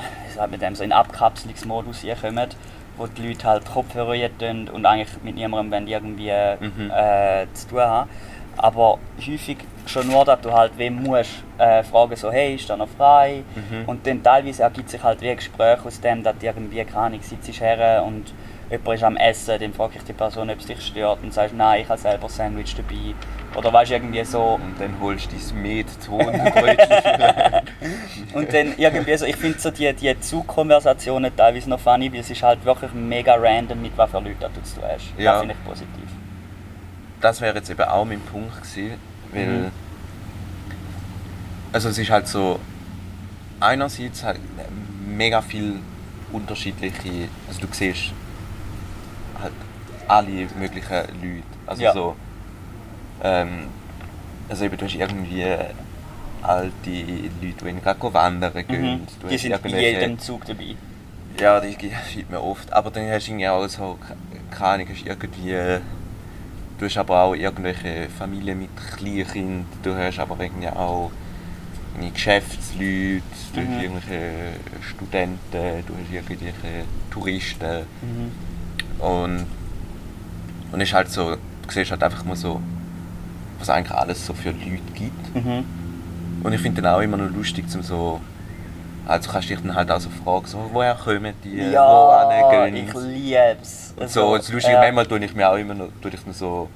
wie dem, so in Abkapselungsmodus hier kommen, wo die Leute halt Kopfhörer tun und eigentlich mit niemandem irgendwie Mhm. äh, zu tun haben. Aber häufig schon nur, dass du halt wem musst äh, fragen, so hey, ist da noch frei? Mhm. Und dann teilweise ergibt sich halt wie ein Gespräch aus dem, dass irgendwie, keine Ahnung, sitzt her und jemand ist am Essen, dann frage ich die Person, ob es dich stört und sagst, nein, ich habe selber Sandwich dabei. Oder weißt du, irgendwie so. Und dann holst du dein Met 200 Brötchen. <laughs> Und dann irgendwie so, ich finde so die, die Zugkonversationen teilweise noch funny, weil es ist halt wirklich mega random, mit was für Leuten du zu tun hast. Ja. Das finde ich positiv. das wäre jetzt eben auch mein Punkt gewesen, weil Mhm. also es ist halt so einerseits halt mega viel unterschiedliche, also du siehst alle möglichen Leute, also Ja. so ähm, also eben du hast irgendwie alte Leute, die gerade wandern gehen, Mhm. du Die sind bei irgendwelche- jedem Zug dabei. ja, die sieht man oft. Aber dann hast du irgendwie auch so, keine Ahnung, hast irgendwie, du hast aber auch irgendwelche Familien mit Kleinkindern, du hast aber irgendwie auch Geschäftsleute, du Mhm. hast irgendwelche Studenten, du hast irgendwelche Touristen. Mhm. Und, und ist halt so, du siehst halt einfach mal so, was eigentlich alles so für Leute gibt. Mhm. Und ich finde dann auch immer noch lustig, zum so. Also kannst du dich dann halt auch so fragen, so, woher kommen die, Ja, ich gehen liebe es. Und so, das Lustige, ja. manchmal tue ich mir auch immer noch, tue ich mir so,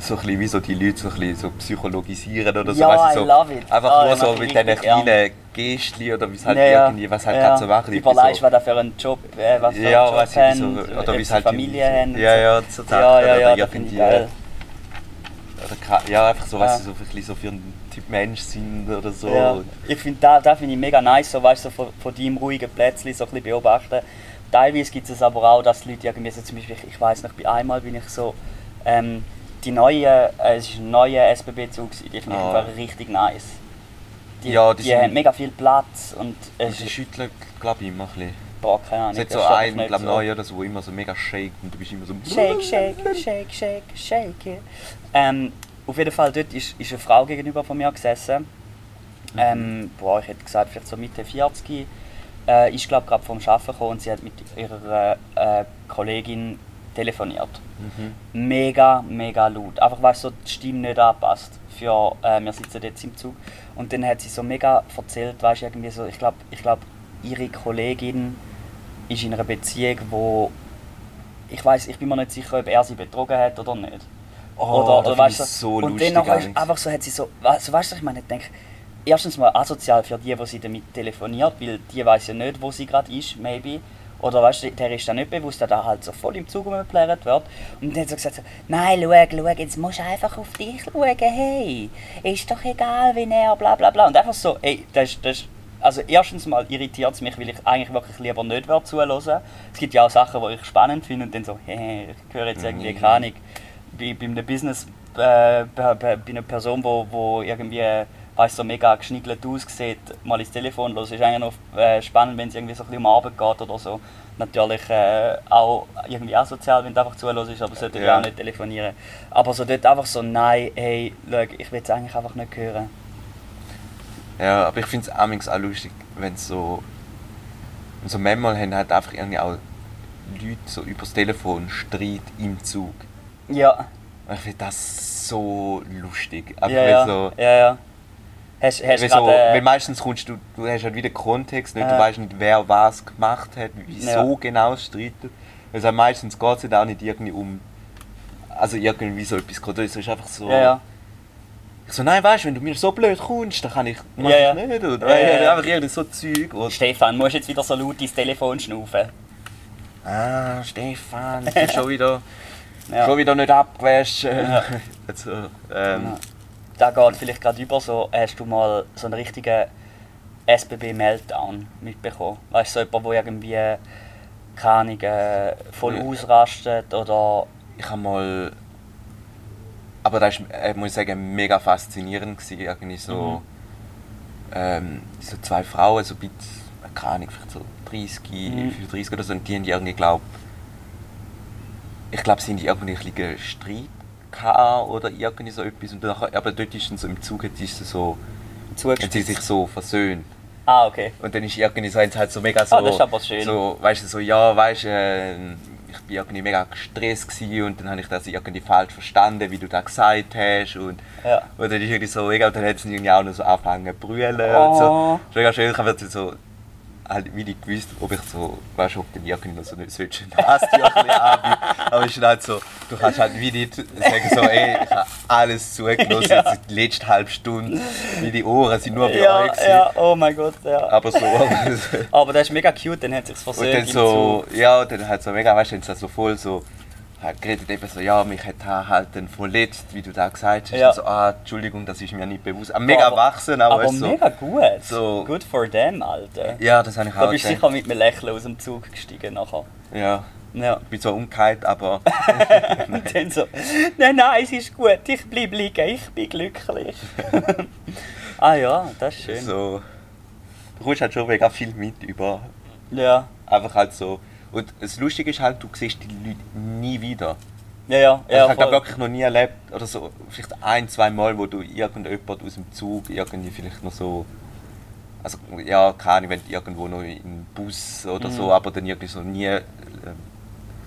so ein wie so die Leute so, ein bisschen so psychologisieren oder so. Ja, weißt du, I so love it. Einfach Ah, nur ich so mit die diesen kleinen Gestli oder wie es halt Ja, ja. irgendwie, was halt ja. gerade so machen. Überlegst, so, was da für einen Job, äh, was für ja, einen Job weißt du, haben, so, oder wie es halt Familie haben. und Ja, so. ja, so. Ja, ja, ja, das finde ich geil. Oder, ja, einfach so, Ja. was sie so ein so für ein Typ Mensch sind oder so. Ja, ich finde da, da finde ich mega nice, so weißt du, so von, von deinem ruhigen Plätzchen so ein bisschen beobachten. Teilweise gibt es aber auch, dass die Leute irgendwie so zum Beispiel, ich weiß nicht, bei einmal bin ich so, ähm, die neue, äh, es ist ein neuer SBB-Zug, die finde ich Ah. einfach richtig nice. Die, Ja, die die, haben mega viel Platz und es ist, schütteln, glaube ich, immer ein bisschen. boah, keine Ahnung. Es hat so einen, glaube so. neu oder so, wo immer so mega shake und du bist immer so... Shake, shake, shake, shake, shake it. Ähm, auf jeden Fall, dort ist, ist eine Frau gegenüber von mir gesessen. Ähm, boah, ich hätte gesagt, vielleicht so Mitte 40. Äh, ist, glaube gerade vom Arbeiten gekommen und sie hat mit ihrer äh, Kollegin telefoniert. Mhm. Mega, mega laut. Einfach, weil so die Stimme nicht anpasst. Für, äh, wir sitzen jetzt im Zug. Und dann hat sie so mega erzählt, weißt irgendwie so, ich glaube, ich glaub, ihre Kollegin ist in einer Beziehung, wo ich weiß, ich bin mir nicht sicher, ob er sie betrogen hat oder nicht. Oh, oder, oder weißt du, so und nachher ist einfach so, hat sie so, weißt, weißt du, was ich meine, ich denke, erstens mal asozial für die, die sie damit telefoniert, weil die weiß ja nicht, wo sie gerade ist, maybe. Oder weißt du, der ist dann nicht bewusst, dass er halt so voll im Zug rumgeplärt wird. Und dann hat sie gesagt, so, nein, schau, schau, jetzt musst du einfach auf dich schauen, hey, ist doch egal, wie er, bla bla bla. Und einfach so, ey, das ist, das also erstens mal irritiert es mich, weil ich eigentlich wirklich lieber nicht würde zuhören. Es gibt ja auch Sachen, die ich spannend finde und dann so, hey, ich höre jetzt irgendwie, Mhm. keine Ahnung, bei, bei einem Business, äh, bei, bei bei einer Person, wo, wo irgendwie weißt, so mega geschniggelt aussieht, mal ins Telefon los. ist eigentlich noch äh, spannend, wenn es irgendwie so ein bisschen um Arbeit geht oder so. Natürlich äh, auch irgendwie asozial, wenn du einfach zuhörst, aber sollte ja. Auch nicht telefonieren. Aber so dort einfach so, nein, hey, schau, ich will es eigentlich einfach nicht hören. Ja, aber ich finde es auch lustig, wenn so. Und so manchmal haben halt einfach irgendwie auch Leute so übers Telefon Streit im Zug. Ja. Ich finde das so lustig. Einfach Ja, ja. so, ja, ja. Hast, hast weil, so, gerade, äh, weil meistens kommst du, du hast halt wieder Kontext, nicht? du Ja. weißt nicht, wer was gemacht hat, wieso Ja. genau es streitet. Also meistens geht es halt auch nicht irgendwie um, also irgendwie so etwas, es ist einfach so, ja, ja. ich so, nein, weißt du, wenn du mir so blöd kommst, dann kann ich, mach Ja, ja. ich nicht, oder? Ja. Einfach irgendwie so Zeug, wo, Stefan, musst jetzt wieder so laut ins Telefon schnaufen. ah, Stefan, du bist <laughs> schon wieder, Ja. schon wieder nicht abgewaschen. Ja. <laughs> also, ähm, Ja. Da geht vielleicht gerade über so, hast du mal so einen richtigen SBB-Meltdown mitbekommen? Weißt du, so jemand, der irgendwie, keine äh, voll Ja. ausrastet oder... Ich habe mal. Aber das war, äh, muss ich sagen, mega faszinierend. Gewesen. Irgendwie so, ähm, so zwei Frauen, so ein bisschen, keine Ahnung, vielleicht so 30, Mhm. 35 oder so, und die haben die irgendwie, glaub, ich glaube, sie haben irgendwie ein bisschen Streit gehabt oder irgendwie so etwas. Und nachher, aber dort ist so im Zug, jetzt ist sie so, haben sie sich so versöhnt. Ah, okay. Und dann ist irgendwie so, halt so mega so, Ah, das ist aber schön. so weißt du, so, ja, weißt du, äh, ich bin irgendwie mega gestresst gewesen und dann habe ich das irgendwie falsch verstanden, wie du das gesagt hast und, Ja. und dann ist irgendwie so, und dann hat sie irgendwie auch noch so angefangen zu brüllen Oh. und so. Das ist mega schön, ich habe jetzt so, halt wie nicht gewusst, ob ich so, weißt du, ob dann irgendwie noch so nicht so <laughs> ein Nasttüchchen anbieten. Aber es ist halt so, du kannst halt wie nicht sagen so, ey, ich habe alles zugelassen, Ja. jetzt die letzte halbe Stunde, wie die Ohren sind nur bei Ja, euch gewesen. ja, oh mein Gott, ja. Aber so, Aber das ist mega cute, dann hat sich's und versöhnt dann im so, ja, dann halt so mega, weißt du, dann so voll so, hat geredet eben so, ja, mich hat halt dann verletzt, wie du da gesagt hast. Ja. Und so, ah, Entschuldigung, das ist mir nicht bewusst. Ah, mega Aber- erwachsen, aber, Aber so, mega gut. so- Good for them, Alter. ja, das habe ich Da auch bist du sicher mit einem Lächeln aus dem Zug gestiegen nachher. Ja, Ja. ich bin zwar umgekehrt, aber <laughs> Und dann so, nein, nein, es ist gut, ich bleib liegen, ich bin glücklich. <laughs> ah ja, das ist schön. so, du kommst halt schon mega viel mit über, Ja, einfach halt so. Und das Lustige ist halt, du siehst die Leute nie wieder. ja, ja. Also ja ich habe wirklich noch nie erlebt, oder so, vielleicht ein, zwei Mal, wo du irgendjemand aus dem Zug irgendwie vielleicht noch so, also ja, keine Ahnung, wenn du irgendwo noch im Bus oder Mhm. so, aber dann irgendwie so nie, äh,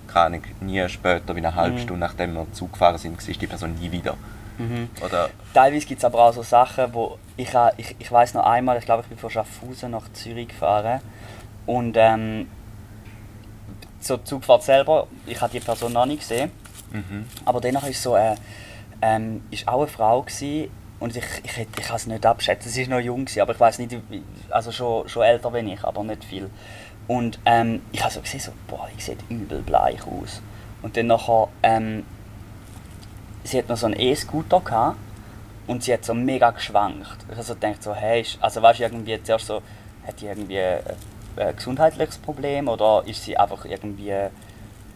keine Ahnung, nie später, wie eine halbe Mhm. Stunde nachdem wir Zug gefahren sind, siehst du die Person nie wieder. Mhm. Oder, Teilweise gibt es aber auch so Sachen, wo ich, ha- ich, ich weiß noch einmal, ich glaube, ich bin von Schaffhausen nach Zürich gefahren und ähm, zur Zugfahrt selber, ich habe die Person noch nicht gesehen, mhm. aber danach ist so, äh, ähm, ist auch eine Frau gewesen, und ich, ich, hätt- ich kann es nicht abschätzen, sie ist noch jung gewesen, aber ich weiß nicht, also schon, schon älter wie ich, aber nicht viel. Und ähm, ich habe so gesehen, so, boah, die sieht übel bleich aus. Und dann nachher, ähm, sie hat noch so einen E-Scooter gehabt und sie hat so mega geschwankt. Ich habe so gedacht, so, hey, also weißt du, irgendwie zuerst so, hat die irgendwie ein, ein gesundheitliches Problem oder ist sie einfach irgendwie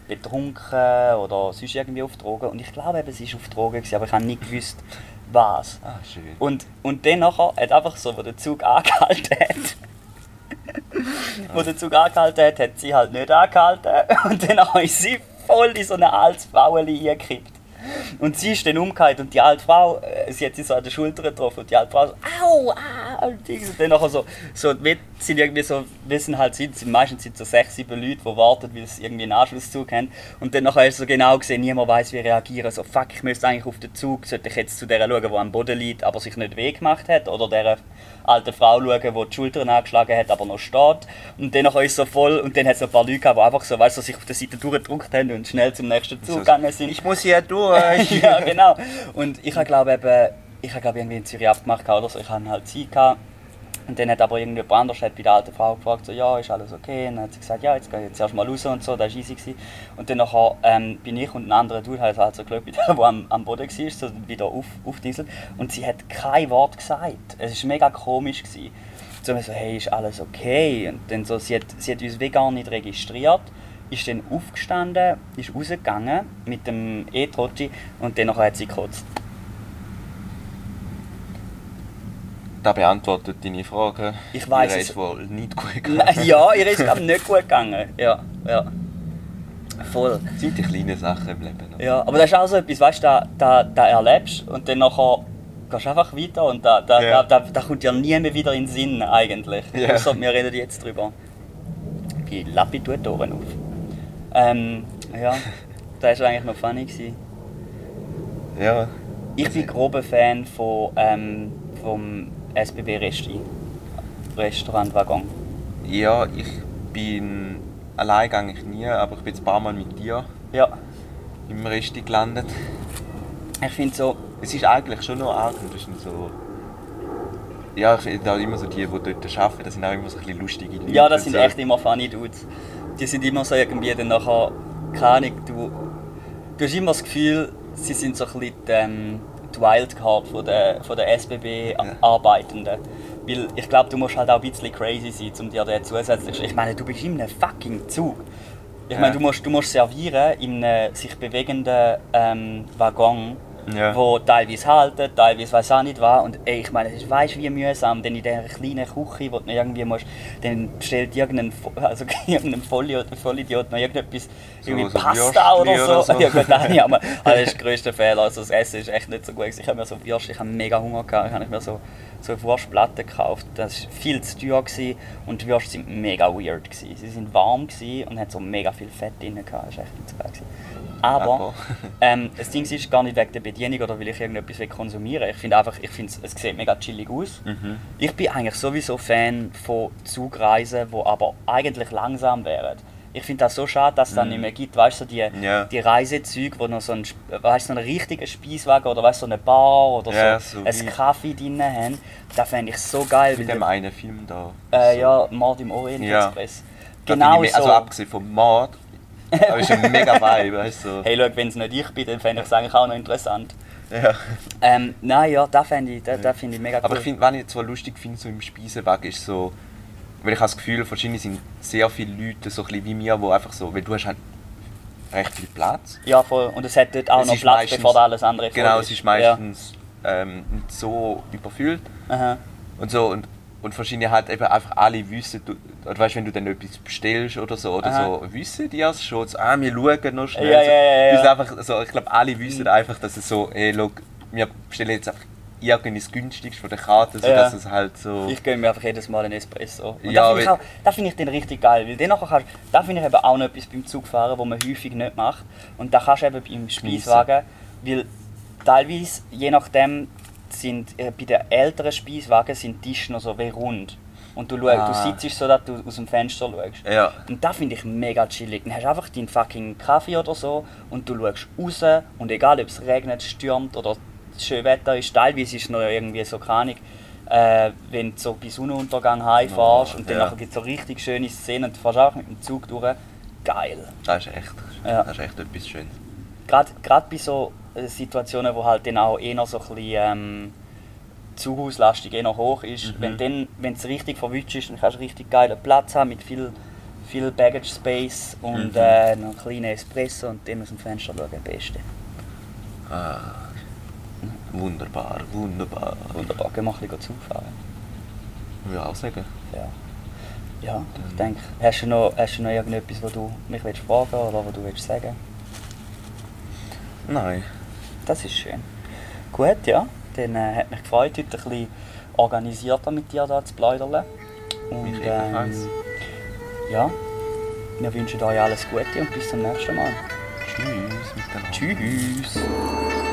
betrunken oder sonst irgendwie auf Drogen? Und ich glaube eben, sie ist auf Drogen, gewesen, aber ich habe nicht gewusst, was. Ah, schön. Und, und dann nachher hat einfach so, wo der Zug angehalten hat, wo der Zug angehalten hat, hat sie halt nicht angehalten. Und dann <laughs> ist sie voll in so eine altes Frauenli eingekippt. Und sie ist dann umgekehrt und die alte Frau, äh, sie hat sie so an der Schulter getroffen und die alte Frau so, au, ah, und dann nachher so, so wir sind irgendwie so, wissen halt, sind, sind meistens sind so sechs, sieben Leute, die warten, weil sie irgendwie einen Anschlusszug haben. Und dann nachher hast du so genau gesehen, niemand weiß wie reagieren. So, fuck, ich müsste eigentlich auf den Zug, sollte ich jetzt zu der schauen, die am Boden liegt, aber sich nicht weh gemacht hat, oder der alten Frau schauen, die die Schultern angeschlagen hat, aber noch steht. Und dann nachher ist so voll, und dann hat es ein paar Leute gehabt, die einfach so, weißt du, sich auf der Seite durchgedrückt haben und schnell zum nächsten Zug gegangen sind. Ich muss hier <laughs> durch. ja, genau. Und ich habe glaube eben, ich habe irgendwie in Zürich abgemacht oder so. Ich hatte halt Zeit. Und dann hat aber irgendjemand anders hat bei der alten Frau gefragt, so, ja, ist alles okay? Und dann hat sie gesagt, ja, jetzt gehe ich jetzt erst mal raus und so, das war easy. Und dann nachher, ähm, bin ich und ein anderer Dude halt, halt so geschaut, <laughs> bei der, der am, am Boden war, so wieder auf, aufdieselt. Und sie hat kein Wort gesagt. Es war mega komisch. Gewesen. So, so, hey, ist alles okay? Und dann so, sie hat, sie hat uns wie gar nicht registriert ist dann aufgestanden, ist rausgegangen mit dem E-Trotti und dann hat sie gekotzt. Das beantwortet deine Frage. Ich Ihr es. wohl nicht gut gegangen. ja, ihr ist glaube <laughs> nicht gut gegangen. Ja, ja. Voll. Das sind die kleinen Sachen im Leben. noch. Ja, aber das ist auch so etwas, weißt du, da, da, da erlebst und dann nachher gehst du einfach weiter und da, da, Ja. da, da, da kommt dir nie mehr wieder in den Sinn eigentlich. Ja. Außer wir reden jetzt drüber. Lappi tut die Ohren auf. Ähm, ja, <laughs> das war eigentlich noch funny. Gewesen. Ja. Ich bin grober Fan von, ähm, vom SBB Resti. Restaurantwaggon. Ja, ich bin allein eigentlich nie, aber ich bin jetzt ein paar Mal mit dir Ja, im Resti gelandet. ich finde so, Es ist eigentlich schon noch arg und das sind so... Ja, ich finde auch immer so die, die dort arbeiten, das sind auch immer so ein bisschen lustige Leute. ja, das sind so. echt immer funny Dudes. Die sind immer so irgendwie dann nachher, keine Ahnung, du, du hast immer das Gefühl, sie sind so ein bisschen ähm, die Wildcard von der, von der SBB-Arbeitenden. Weil ich glaube, du musst halt auch ein bisschen crazy sein, um dir den zusätzlich... Ich meine, du bist in einem fucking Zug. Ich meine, Ja. du musst, du musst servieren in einem sich bewegenden ähm, Waggon, Ja. wo teilweise halten, teilweise weiß auch nicht was. Und ey, ich meine, es ist weißt wie mühsam, denn in dieser kleinen Küche, wo du irgendwie musst, dann bestellt irgendein, <laughs> also irgendein Vollidiot, Vollidiot noch irgendetwas, irgendwie so Pasta oder so. oder so. <laughs> Ja gut, nein, <laughs> aber das ist der grösste Fehler. Also das Essen ist echt nicht so gut. Ich habe mir so Würstchen, ich habe mega Hunger gehabt, ich habe mir so, so Wurstplatten gekauft. Das war viel zu teuer gewesen und die Würstchen waren mega weird. Gewesen. Sie waren warm gewesen und hatten so mega viel Fett drin. Gehabt. Das war echt nicht so geil. Gewesen. Aber Aber- <laughs> ähm, das Ding ist gar nicht wegen der Bedienung oder weil ich irgendetwas will konsumieren Ich finde einfach, ich finde, es sieht mega chillig aus. Mhm. Ich bin eigentlich sowieso Fan von Zugreisen, die aber eigentlich langsam wären. Ich finde das so schade, dass es dann nicht mehr gibt. Weißt du, so die. Ja. die Reisezüge, wo noch so ein, weißt, so einen richtigen Speiswagen oder weißt, so eine Bar oder Ja, so, so ein Kaffee drin haben, das fände ich so geil. Mit dem einen Film da. äh, So. ja, Mord im Orient Ja. Express. Genau so. Also abgesehen vom Mord, aber ist ein mega Vibe, weißt du. So. hey, schau, wenn es nicht ich bin, dann fände ich es eigentlich auch noch interessant. Ja. Ähm, nein, ja, das finde ich, das, das find ich mega cool. Aber ich finde, was ich zwar lustig finde, so im Speisewagen, ist so, weil ich habe das Gefühl, wahrscheinlich sind sehr viele Leute so ein bisschen wie mir, wo einfach so, weil du hast halt recht viel Platz. Ja, voll. Und es hat dort auch Es noch ist Platz, meistens- bevor alles andere Genau, es ist Ja. meistens ähm, nicht so überfüllt Aha. und so und, und wahrscheinlich halt eben einfach alle wissen, du, weißt, wenn du dann etwas bestellst oder so, oder Aha. so, wissen die es schon, so, ah, wir schauen noch schnell. Ja, so, ja, ja, einfach so, ich glaube, alle wissen einfach, dass es so, hey, look, wir bestellen jetzt einfach irgendwas günstiges von der Karte, so dass es halt so... Ich gönne mir einfach jedes Mal einen Espresso. Und Ja, das finde ich, finde ich dann richtig geil, weil dann nachher kannst, da finde ich eben auch noch etwas beim Zugfahren, was man häufig nicht macht. Und da kannst du eben beim Speiswagen, weil teilweise, je nachdem, sind äh, bei den älteren Speiswagen sind die Tische noch so wie rund. Und du, schau, Ah. du sitzt so, dass du aus dem Fenster schaust. Ja. Und das finde ich mega chillig. Dann hast du einfach deinen fucking Kaffee oder so und du schaust raus und egal ob es regnet, stürmt oder schön Wetter ist, teilweise ist es noch irgendwie so Ahnung, äh, wenn du so bei Sonnenuntergang heimfährst Oh, und dann ja. gibt es so richtig schöne Szenen und du fährst auch mit dem Zug durch. Geil. Das ist echt, Ja. das ist echt etwas Schönes. Gerade bei so Situationen, wo halt dann auch eher so ein bisschen ähm, Zugauslastung eher hoch ist, Mhm. wenn dann, wenn es richtig verwünscht ist, dann kannst du richtig geilen Platz haben mit viel, viel Baggage Space und Mhm. äh, noch einen kleinen Espresso und dann aus dem Fenster schauen, Beste. Ah, wunderbar, wunderbar. Wunderbar, gehen wir ein bisschen Zug fahren. Würde ich auch sagen. Ja. Ja, ich denke, hast du noch, hast du noch irgendetwas, was du mich willst fragen oder was du willst sagen? Nein. Das ist schön. Gut, ja. Dann äh, hat mich gefreut, heute ein bisschen organisierter mit dir da zu plaudern. Und ähm, ja, wir wünschen euch alles Gute und bis zum nächsten Mal. Tschüss miteinander. Tschüss.